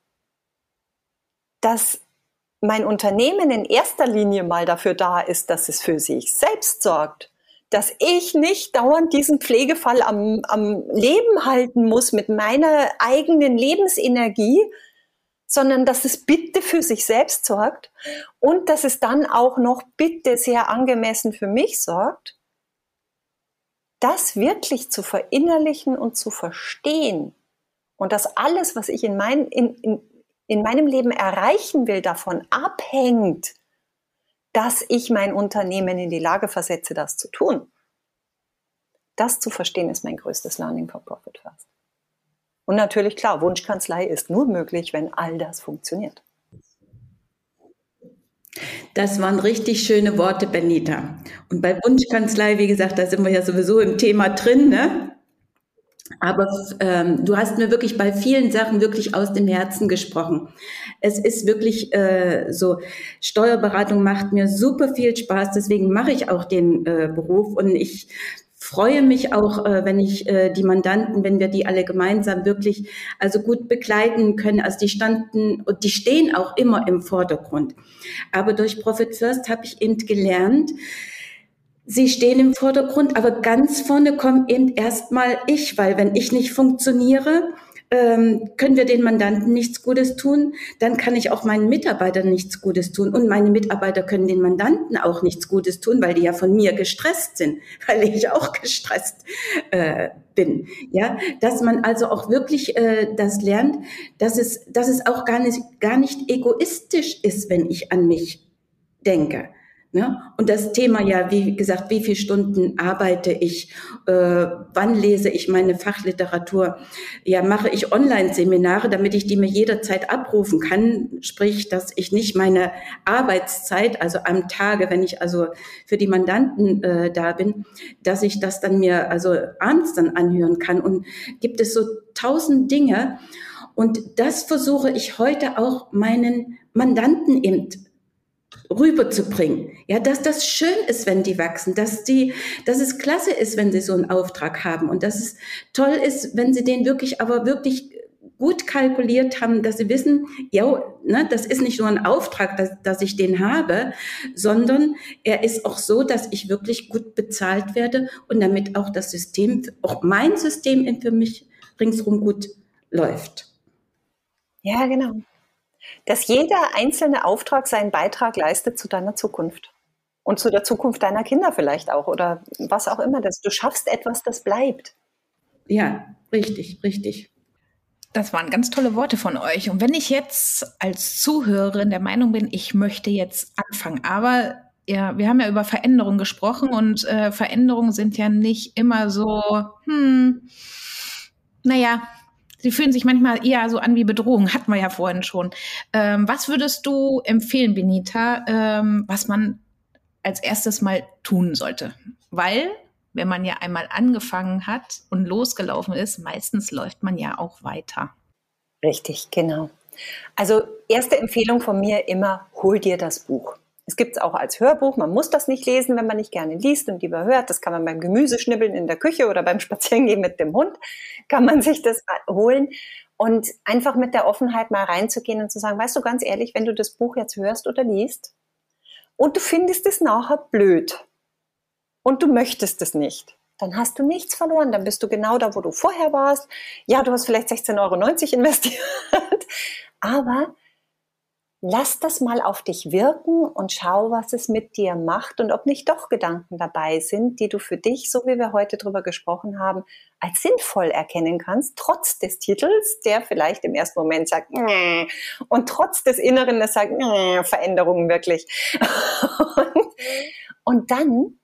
dass mein Unternehmen in erster Linie mal dafür da ist, dass es für sich selbst sorgt dass ich nicht dauernd diesen Pflegefall am, am Leben halten muss mit meiner eigenen Lebensenergie, sondern dass es bitte für sich selbst sorgt und dass es dann auch noch bitte sehr angemessen für mich sorgt, das wirklich zu verinnerlichen und zu verstehen. Und dass alles, was ich in, mein, in, in, in meinem Leben erreichen will, davon abhängt, dass ich mein Unternehmen in die Lage versetze, das zu tun. Das zu verstehen ist mein größtes Learning for Profit First. Und natürlich, klar, Wunschkanzlei ist nur möglich, wenn all das funktioniert. Das waren richtig schöne Worte, Benita. Und bei Wunschkanzlei, wie gesagt, da sind wir ja sowieso im Thema drin, ne? Aber ähm, du hast mir wirklich bei vielen Sachen wirklich aus dem Herzen gesprochen. Es ist wirklich äh, so, Steuerberatung macht mir super viel Spaß, deswegen mache ich auch den äh, Beruf und ich freue mich auch, äh, wenn ich äh, die Mandanten, wenn wir die alle gemeinsam wirklich also gut begleiten können. Also die standen und die stehen auch immer im Vordergrund. Aber durch Profit First habe ich eben gelernt, Sie stehen im Vordergrund, aber ganz vorne kommt eben erstmal ich, weil wenn ich nicht funktioniere, ähm, können wir den Mandanten nichts Gutes tun, dann kann ich auch meinen Mitarbeitern nichts Gutes tun. Und meine Mitarbeiter können den Mandanten auch nichts Gutes tun, weil die ja von mir gestresst sind, weil ich auch gestresst äh, bin. Ja, dass man also auch wirklich äh, das lernt, dass es, dass es auch gar nicht, gar nicht egoistisch ist, wenn ich an mich denke. Ne? Und das Thema ja, wie gesagt, wie viele Stunden arbeite ich, äh, wann lese ich meine Fachliteratur, ja, mache ich Online-Seminare, damit ich die mir jederzeit abrufen kann, sprich, dass ich nicht meine Arbeitszeit, also am Tage, wenn ich also für die Mandanten äh, da bin, dass ich das dann mir also abends dann anhören kann. Und gibt es so tausend Dinge. Und das versuche ich heute auch meinen Mandanten eben rüberzubringen. Ja, dass das schön ist, wenn die wachsen, dass die, dass es klasse ist, wenn sie so einen Auftrag haben und dass es toll ist, wenn sie den wirklich, aber wirklich gut kalkuliert haben, dass sie wissen, ja, ne, das ist nicht nur ein Auftrag, dass, dass ich den habe, sondern er ist auch so, dass ich wirklich gut bezahlt werde und damit auch das System, auch mein System für mich ringsrum gut läuft. Ja, genau dass jeder einzelne Auftrag seinen Beitrag leistet zu deiner Zukunft. Und zu der Zukunft deiner Kinder vielleicht auch oder was auch immer. Dass du schaffst etwas, das bleibt. Ja, richtig, richtig. Das waren ganz tolle Worte von euch. Und wenn ich jetzt als Zuhörerin der Meinung bin, ich möchte jetzt anfangen, aber ja, wir haben ja über Veränderungen gesprochen und äh, Veränderungen sind ja nicht immer so, hm, naja, sie fühlen sich manchmal eher so an wie Bedrohung, hatten wir ja vorhin schon. Ähm, was würdest du empfehlen, Benita, ähm, was man als erstes mal tun sollte? Weil, wenn man ja einmal angefangen hat und losgelaufen ist, meistens läuft man ja auch weiter. Richtig, genau. Also erste Empfehlung von mir immer, hol dir das Buch. Es gibt es auch als Hörbuch. Man muss das nicht lesen, wenn man nicht gerne liest und lieber hört. Das kann man beim Gemüseschnibbeln in der Küche oder beim Spazierengehen mit dem Hund, kann man sich das holen. Und einfach mit der Offenheit mal reinzugehen und zu sagen, weißt du ganz ehrlich, wenn du das Buch jetzt hörst oder liest und du findest es nachher blöd und du möchtest es nicht, dann hast du nichts verloren. Dann bist du genau da, wo du vorher warst. Ja, du hast vielleicht 16,90 Euro investiert, aber lass das mal auf dich wirken und schau, was es mit dir macht und ob nicht doch Gedanken dabei sind, die du für dich, so wie wir heute drüber gesprochen haben, als sinnvoll erkennen kannst, trotz des Titels, der vielleicht im ersten Moment sagt, Nä. und trotz des Inneren, das sagt, Nä, Veränderungen wirklich. und, und dann,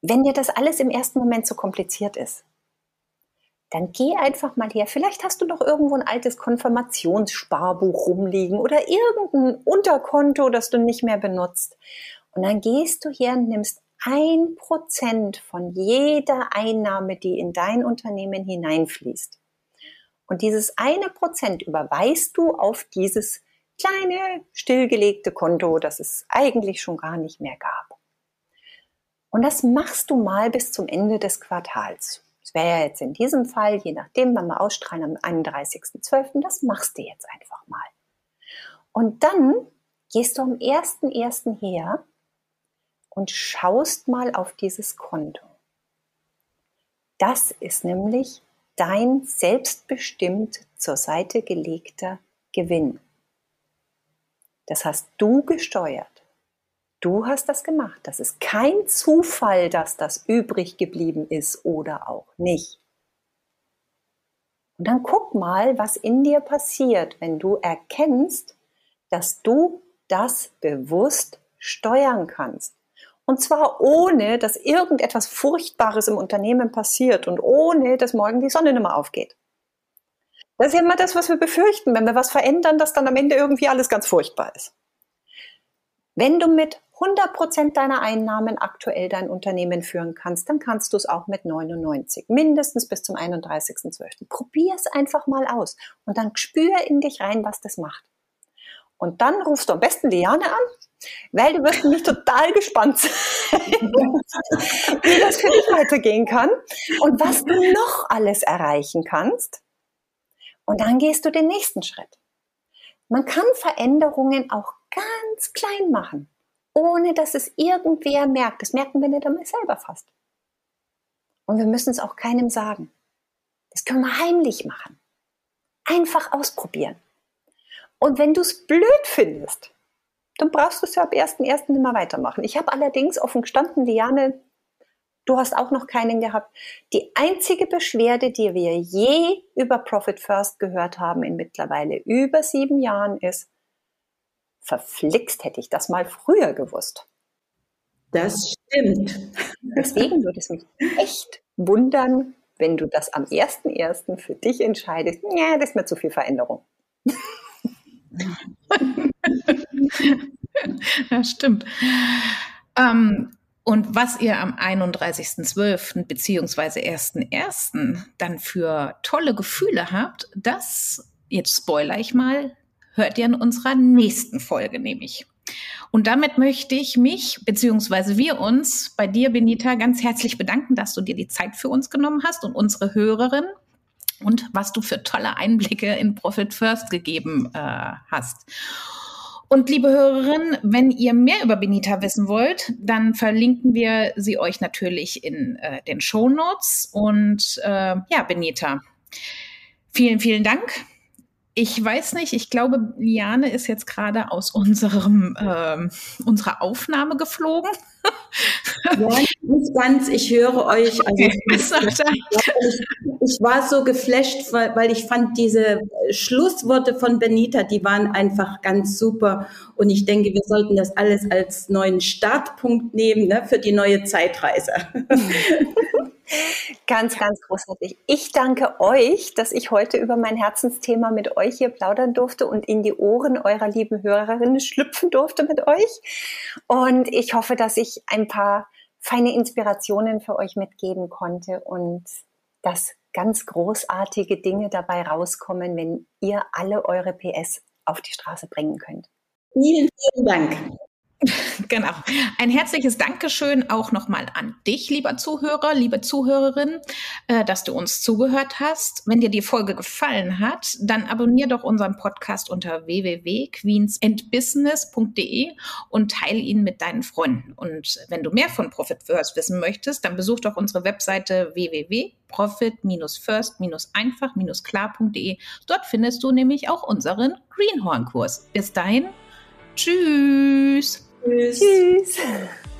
wenn dir das alles im ersten Moment so kompliziert ist, dann geh einfach mal her. Vielleicht hast du noch irgendwo ein altes Konfirmationssparbuch rumliegen oder irgendein Unterkonto, das du nicht mehr benutzt. Und dann gehst du her und nimmst ein Prozent von jeder Einnahme, die in dein Unternehmen hineinfließt. Und dieses eine Prozent überweist du auf dieses kleine, stillgelegte Konto, das es eigentlich schon gar nicht mehr gab. Und das machst du mal bis zum Ende des Quartals. Das wäre jetzt in diesem Fall, je nachdem, wenn wir ausstrahlen am 31.12., das machst du jetzt einfach mal. Und dann gehst du am 1.1. her und schaust mal auf dieses Konto. Das ist nämlich dein selbstbestimmt zur Seite gelegter Gewinn. Das hast du gesteuert. Du hast das gemacht. Das ist kein Zufall, dass das übrig geblieben ist oder auch nicht. Und dann guck mal, was in dir passiert, wenn du erkennst, dass du das bewusst steuern kannst. Und zwar ohne, dass irgendetwas Furchtbares im Unternehmen passiert und ohne, dass morgen die Sonne nicht mehr aufgeht. Das ist ja immer das, was wir befürchten, wenn wir was verändern, dass dann am Ende irgendwie alles ganz furchtbar ist. Wenn du mit 100 Prozent deiner Einnahmen aktuell dein Unternehmen führen kannst, dann kannst du es auch mit 99, mindestens bis zum 31.12. Probier es einfach mal aus und dann spür in dich rein, was das macht. Und dann rufst du am besten Liane an, weil du wirst nämlich total gespannt sein, wie das für dich weitergehen kann und was du noch alles erreichen kannst. Und dann gehst du den nächsten Schritt. Man kann Veränderungen auch ganz klein machen ohne dass es irgendwer merkt. Das merken wir nicht einmal selber fast. Und wir müssen es auch keinem sagen. Das können wir heimlich machen. Einfach ausprobieren. Und wenn du es blöd findest, dann brauchst du es ja ab 1.1. immer weitermachen. Ich habe allerdings offen gestanden, Liane, du hast auch noch keinen gehabt. Die einzige Beschwerde, die wir je über Profit First gehört haben in mittlerweile über sieben Jahren ist, verflixt hätte ich das mal früher gewusst. Das stimmt. Deswegen würde es mich echt wundern, wenn du das am 1.1. für dich entscheidest. Ja, das ist mir zu viel Veränderung. ja, stimmt. Ähm, und was ihr am 31.12. bzw. 1.1. dann für tolle Gefühle habt, das, jetzt spoiler ich mal, hört ihr in unserer nächsten Folge nämlich. Und damit möchte ich mich, beziehungsweise wir uns bei dir, Benita, ganz herzlich bedanken, dass du dir die Zeit für uns genommen hast und unsere Hörerin und was du für tolle Einblicke in Profit First gegeben äh, hast. Und liebe Hörerinnen, wenn ihr mehr über Benita wissen wollt, dann verlinken wir sie euch natürlich in äh, den Show Notes. Und äh, ja, Benita, vielen, vielen Dank ich weiß nicht, ich glaube, Liane ist jetzt gerade aus unserem, ähm, unserer Aufnahme geflogen. Ja, nicht ganz. Ich höre euch. Also okay. ich, ich, war so geflasht, weil ich fand diese Schlussworte von Benita, die waren einfach ganz super. Und ich denke, wir sollten das alles als neuen Startpunkt nehmen ne, für die neue Zeitreise. Ganz, ganz großartig. Ich danke euch, dass ich heute über mein Herzensthema mit euch hier plaudern durfte und in die Ohren eurer lieben Hörerinnen schlüpfen durfte mit euch. Und ich hoffe, dass ich ein paar feine Inspirationen für euch mitgeben konnte und dass ganz großartige Dinge dabei rauskommen, wenn ihr alle eure PS auf die Straße bringen könnt. Vielen, vielen Dank. genau. Ein herzliches Dankeschön auch nochmal an dich, lieber Zuhörer, liebe Zuhörerin, äh, dass du uns zugehört hast. Wenn dir die Folge gefallen hat, dann abonnier doch unseren Podcast unter www.queensandbusiness.de und teile ihn mit deinen Freunden. Und wenn du mehr von Profit First wissen möchtest, dann besuch doch unsere Webseite www.profit-first-einfach-klar.de. Dort findest du nämlich auch unseren Greenhorn-Kurs. Bis dahin, tschüss. Tschüss. Tschüss.